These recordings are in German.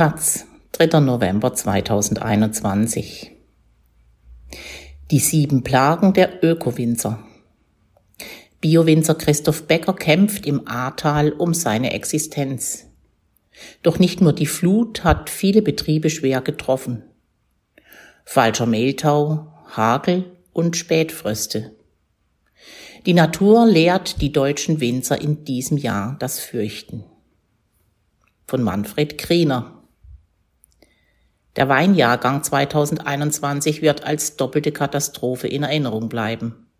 Taz, 3. November 2021. Die sieben Plagen der Ökowinzer. Biowinzer Christoph Becker kämpft im Ahrtal um seine Existenz. Doch nicht nur die Flut hat viele Betriebe schwer getroffen. Falscher Mehltau, Hagel und Spätfröste. Die Natur lehrt die deutschen Winzer in diesem Jahr das Fürchten. Von Manfred Kriener. Der Weinjahrgang 2021 wird als doppelte Katastrophe in Erinnerung bleiben.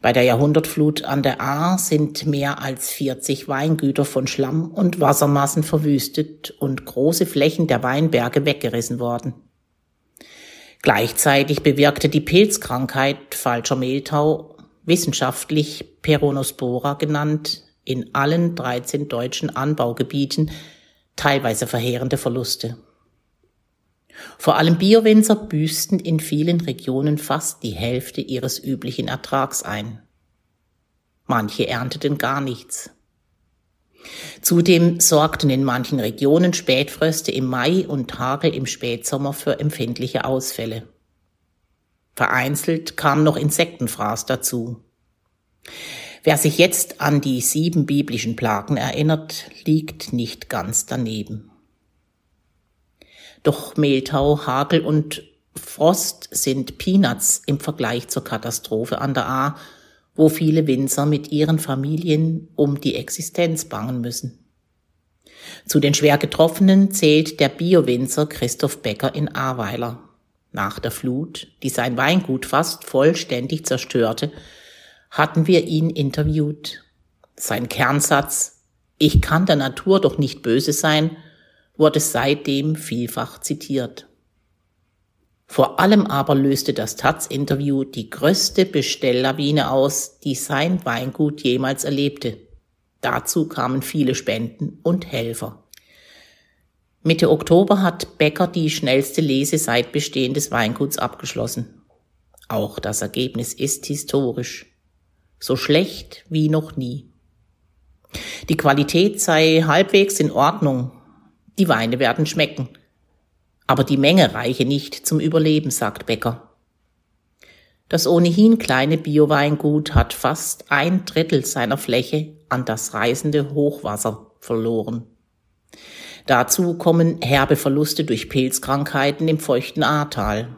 Bei der Jahrhundertflut an der Ahr sind mehr als 40 Weingüter von Schlamm und Wassermassen verwüstet und große Flächen der Weinberge weggerissen worden. Gleichzeitig bewirkte die Pilzkrankheit falscher Mehltau, wissenschaftlich Peronospora genannt, in allen 13 deutschen Anbaugebieten teilweise verheerende Verluste. Vor allem Biowinzer büßten in vielen Regionen fast die Hälfte ihres üblichen Ertrags ein. Manche ernteten gar nichts. Zudem sorgten in manchen Regionen Spätfröste im Mai und Hagel im Spätsommer für empfindliche Ausfälle. Vereinzelt kam noch Insektenfraß dazu. Wer sich jetzt an die sieben biblischen Plagen erinnert, liegt nicht ganz daneben. Doch Mehltau, Hagel und Frost sind Peanuts im Vergleich zur Katastrophe an der A, wo viele Winzer mit ihren Familien um die Existenz bangen müssen. Zu den schwer Getroffenen zählt der Bio-Winzer Christoph Becker in Ahrweiler. Nach der Flut, die sein Weingut fast vollständig zerstörte, hatten wir ihn interviewt. Sein Kernsatz, ich kann der Natur doch nicht böse sein, wurde seitdem vielfach zitiert. Vor allem aber löste das Taz-Interview die größte Bestelllawine aus, die sein Weingut jemals erlebte. Dazu kamen viele Spenden und Helfer. Mitte Oktober hat Becker die schnellste Lese seit Bestehen des Weinguts abgeschlossen. Auch das Ergebnis ist historisch. So schlecht wie noch nie. Die Qualität sei halbwegs in Ordnung, die Weine werden schmecken. Aber die Menge reiche nicht zum Überleben, sagt Becker. Das ohnehin kleine Bioweingut hat fast ein Drittel seiner Fläche an das reißende Hochwasser verloren. Dazu kommen herbe Verluste durch Pilzkrankheiten im feuchten Ahrtal.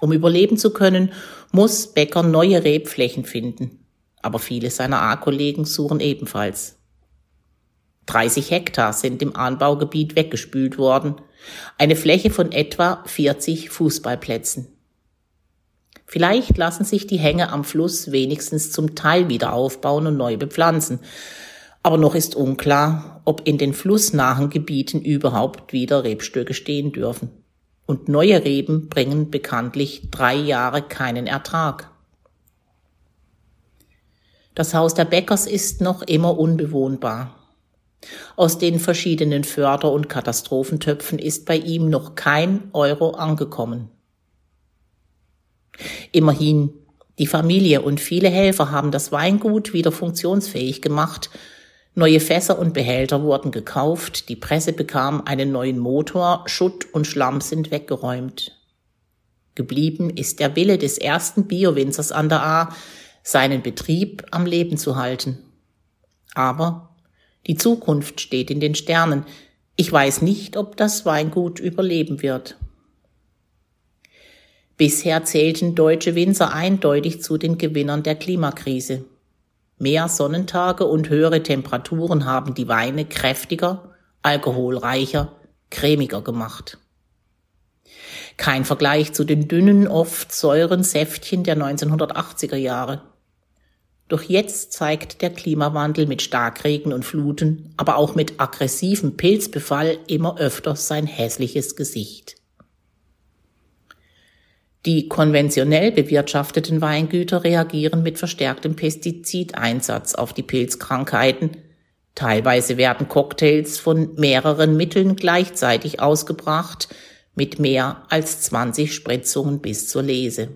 Um überleben zu können, muss Becker neue Rebflächen finden. Aber viele seiner A-Kollegen suchen ebenfalls. 30 Hektar sind im Anbaugebiet weggespült worden, eine Fläche von etwa 40 Fußballplätzen. Vielleicht lassen sich die Hänge am Fluss wenigstens zum Teil wieder aufbauen und neu bepflanzen, aber noch ist unklar, ob in den flussnahen Gebieten überhaupt wieder Rebstöcke stehen dürfen. Und neue Reben bringen bekanntlich drei Jahre keinen Ertrag. Das Haus der Bäckers ist noch immer unbewohnbar. Aus den verschiedenen Förder- und Katastrophentöpfen ist bei ihm noch kein Euro angekommen. Immerhin, die Familie und viele Helfer haben das Weingut wieder funktionsfähig gemacht, neue Fässer und Behälter wurden gekauft, die Presse bekam einen neuen Motor, Schutt und Schlamm sind weggeräumt. Geblieben ist der Wille des ersten Biowinzers an der A, seinen Betrieb am Leben zu halten. Aber die Zukunft steht in den Sternen. Ich weiß nicht, ob das Weingut überleben wird. Bisher zählten deutsche Winzer eindeutig zu den Gewinnern der Klimakrise. Mehr Sonnentage und höhere Temperaturen haben die Weine kräftiger, alkoholreicher, cremiger gemacht. Kein Vergleich zu den dünnen, oft säuren Säftchen der 1980er Jahre. Doch jetzt zeigt der Klimawandel mit Starkregen und Fluten, aber auch mit aggressivem Pilzbefall immer öfter sein hässliches Gesicht. Die konventionell bewirtschafteten Weingüter reagieren mit verstärktem Pestizideinsatz auf die Pilzkrankheiten. Teilweise werden Cocktails von mehreren Mitteln gleichzeitig ausgebracht, mit mehr als 20 Spritzungen bis zur Lese.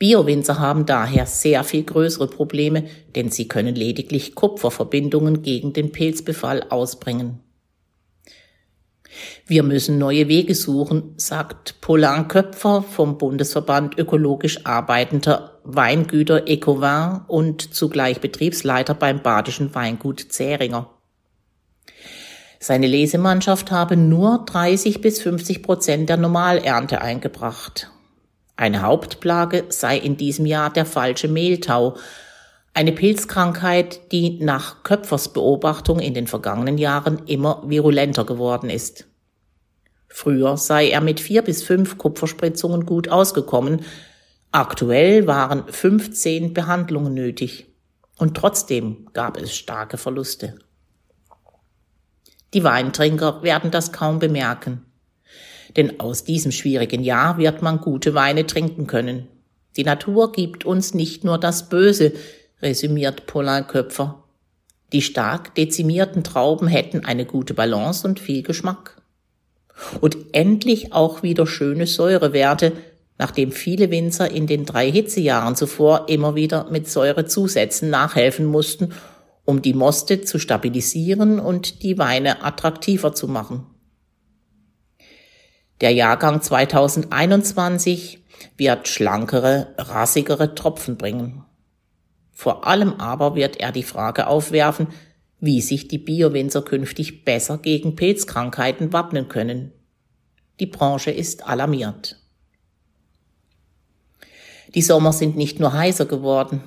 Biowinzer haben daher sehr viel größere Probleme, denn sie können lediglich Kupferverbindungen gegen den Pilzbefall ausbringen. Wir müssen neue Wege suchen, sagt Polan Köpfer vom Bundesverband ökologisch arbeitender Weingüter Ecovin und zugleich Betriebsleiter beim badischen Weingut Zähringer. Seine Lesemannschaft habe nur 30 bis 50 Prozent der Normalernte eingebracht. Eine Hauptplage sei in diesem Jahr der falsche Mehltau, eine Pilzkrankheit, die nach Köpfers Beobachtung in den vergangenen Jahren immer virulenter geworden ist. Früher sei er mit vier bis fünf Kupferspritzungen gut ausgekommen, aktuell waren 15 Behandlungen nötig. Und trotzdem gab es starke Verluste. Die Weintrinker werden das kaum bemerken. Denn aus diesem schwierigen Jahr wird man gute Weine trinken können. Die Natur gibt uns nicht nur das Böse, resümiert Paulin Köpfer. Die stark dezimierten Trauben hätten eine gute Balance und viel Geschmack. Und endlich auch wieder schöne Säurewerte, nachdem viele Winzer in den drei Hitzejahren zuvor immer wieder mit Säurezusätzen nachhelfen mussten, um die Moste zu stabilisieren und die Weine attraktiver zu machen. Der Jahrgang 2021 wird schlankere, rassigere Tropfen bringen. Vor allem aber wird er die Frage aufwerfen, wie sich die Biowinzer künftig besser gegen Pilzkrankheiten wappnen können. Die Branche ist alarmiert. Die Sommer sind nicht nur heißer geworden.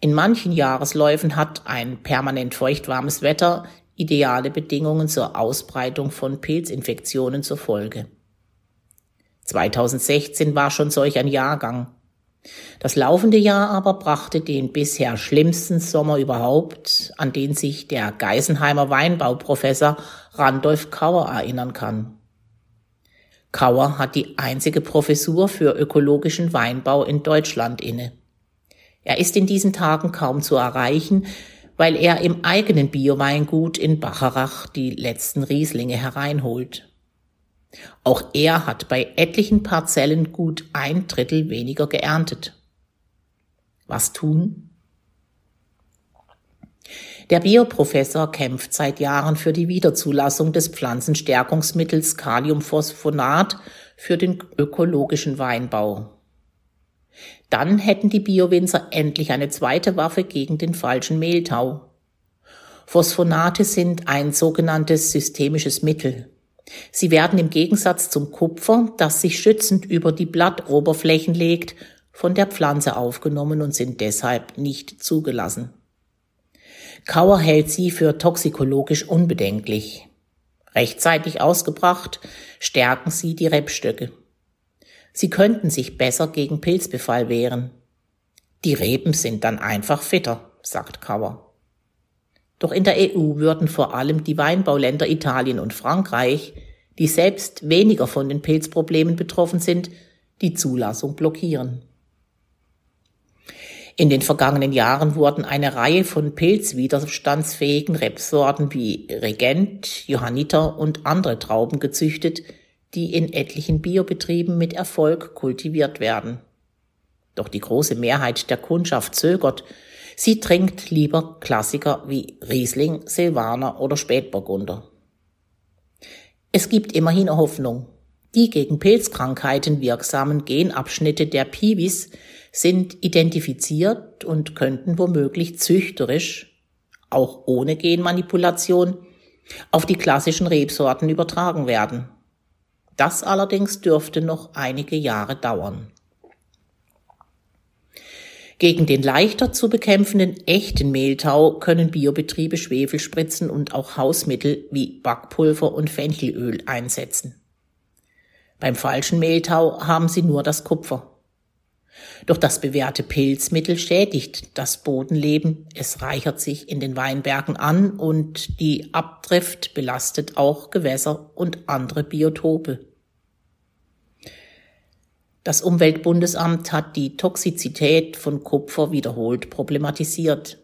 In manchen Jahresläufen hat ein permanent feuchtwarmes Wetter ideale Bedingungen zur Ausbreitung von Pilzinfektionen zur Folge. 2016 war schon solch ein Jahrgang. Das laufende Jahr aber brachte den bisher schlimmsten Sommer überhaupt, an den sich der Geisenheimer Weinbauprofessor Randolph Kauer erinnern kann. Kauer hat die einzige Professur für ökologischen Weinbau in Deutschland inne. Er ist in diesen Tagen kaum zu erreichen, weil er im eigenen Bioweingut in Bacharach die letzten Rieslinge hereinholt. Auch er hat bei etlichen Parzellen gut ein Drittel weniger geerntet. Was tun? Der Bioprofessor kämpft seit Jahren für die Wiederzulassung des Pflanzenstärkungsmittels Kaliumphosphonat für den ökologischen Weinbau. Dann hätten die Biowinzer endlich eine zweite Waffe gegen den falschen Mehltau. Phosphonate sind ein sogenanntes systemisches Mittel. Sie werden im Gegensatz zum Kupfer, das sich schützend über die Blattoberflächen legt, von der Pflanze aufgenommen und sind deshalb nicht zugelassen. Kauer hält sie für toxikologisch unbedenklich. Rechtzeitig ausgebracht stärken sie die Rebstöcke. Sie könnten sich besser gegen Pilzbefall wehren. Die Reben sind dann einfach fitter, sagt Kauer. Doch in der EU würden vor allem die Weinbauländer Italien und Frankreich, die selbst weniger von den Pilzproblemen betroffen sind, die Zulassung blockieren. In den vergangenen Jahren wurden eine Reihe von pilzwiderstandsfähigen Rebsorten wie Regent, Johanniter und andere Trauben gezüchtet, die in etlichen Biobetrieben mit Erfolg kultiviert werden. Doch die große Mehrheit der Kundschaft zögert, Sie trinkt lieber Klassiker wie Riesling, Silvaner oder Spätburgunder. Es gibt immerhin Hoffnung. Die gegen Pilzkrankheiten wirksamen Genabschnitte der Piwis sind identifiziert und könnten womöglich züchterisch, auch ohne Genmanipulation, auf die klassischen Rebsorten übertragen werden. Das allerdings dürfte noch einige Jahre dauern. Gegen den leichter zu bekämpfenden echten Mehltau können Biobetriebe Schwefelspritzen und auch Hausmittel wie Backpulver und Fenchelöl einsetzen. Beim falschen Mehltau haben sie nur das Kupfer. Doch das bewährte Pilzmittel schädigt das Bodenleben, es reichert sich in den Weinbergen an und die Abdrift belastet auch Gewässer und andere Biotope. Das Umweltbundesamt hat die Toxizität von Kupfer wiederholt problematisiert.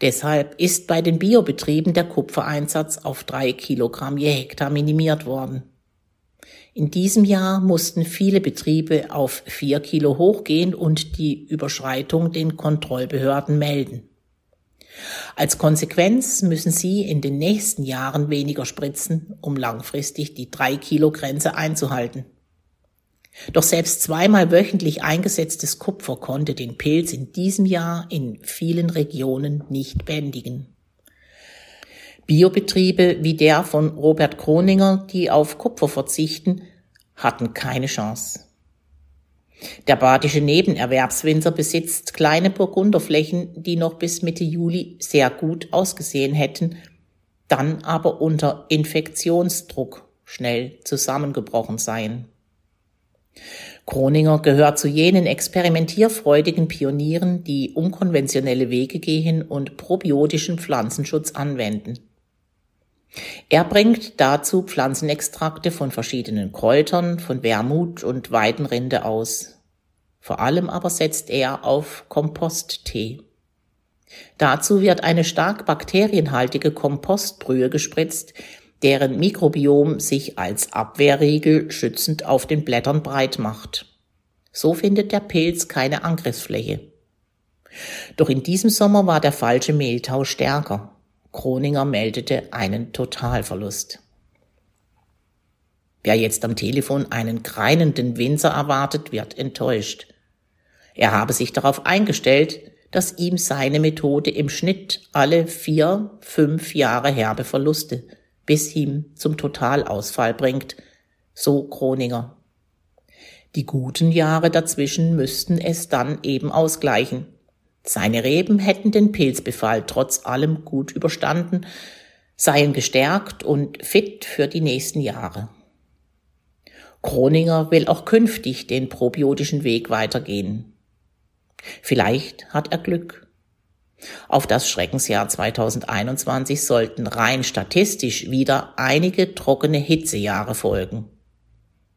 Deshalb ist bei den Biobetrieben der Kupfereinsatz auf drei Kilogramm je Hektar minimiert worden. In diesem Jahr mussten viele Betriebe auf vier Kilo hochgehen und die Überschreitung den Kontrollbehörden melden. Als Konsequenz müssen sie in den nächsten Jahren weniger spritzen, um langfristig die 3-Kilo-Grenze einzuhalten. Doch selbst zweimal wöchentlich eingesetztes Kupfer konnte den Pilz in diesem Jahr in vielen Regionen nicht bändigen. Biobetriebe wie der von Robert Kroninger, die auf Kupfer verzichten, hatten keine Chance. Der badische Nebenerwerbswinzer besitzt kleine Burgunderflächen, die noch bis Mitte Juli sehr gut ausgesehen hätten, dann aber unter Infektionsdruck schnell zusammengebrochen seien. Kroninger gehört zu jenen experimentierfreudigen Pionieren, die unkonventionelle Wege gehen und probiotischen Pflanzenschutz anwenden. Er bringt dazu Pflanzenextrakte von verschiedenen Kräutern, von Wermut und Weidenrinde aus. Vor allem aber setzt er auf Komposttee. Dazu wird eine stark bakterienhaltige Kompostbrühe gespritzt, deren Mikrobiom sich als Abwehrriegel schützend auf den Blättern breit macht. So findet der Pilz keine Angriffsfläche. Doch in diesem Sommer war der falsche Mehltau stärker. Kroninger meldete einen Totalverlust. Wer jetzt am Telefon einen greinenden Winzer erwartet, wird enttäuscht. Er habe sich darauf eingestellt, dass ihm seine Methode im Schnitt alle vier, fünf Jahre herbe Verluste bis hin zum Totalausfall bringt, so Kroninger. Die guten Jahre dazwischen müssten es dann eben ausgleichen. Seine Reben hätten den Pilzbefall trotz allem gut überstanden, seien gestärkt und fit für die nächsten Jahre. Kroninger will auch künftig den probiotischen Weg weitergehen. Vielleicht hat er Glück. Auf das Schreckensjahr 2021 sollten rein statistisch wieder einige trockene Hitzejahre folgen.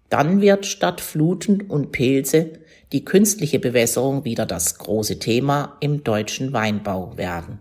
Dann wird statt Fluten und Pilze die künstliche Bewässerung wieder das große Thema im deutschen Weinbau werden.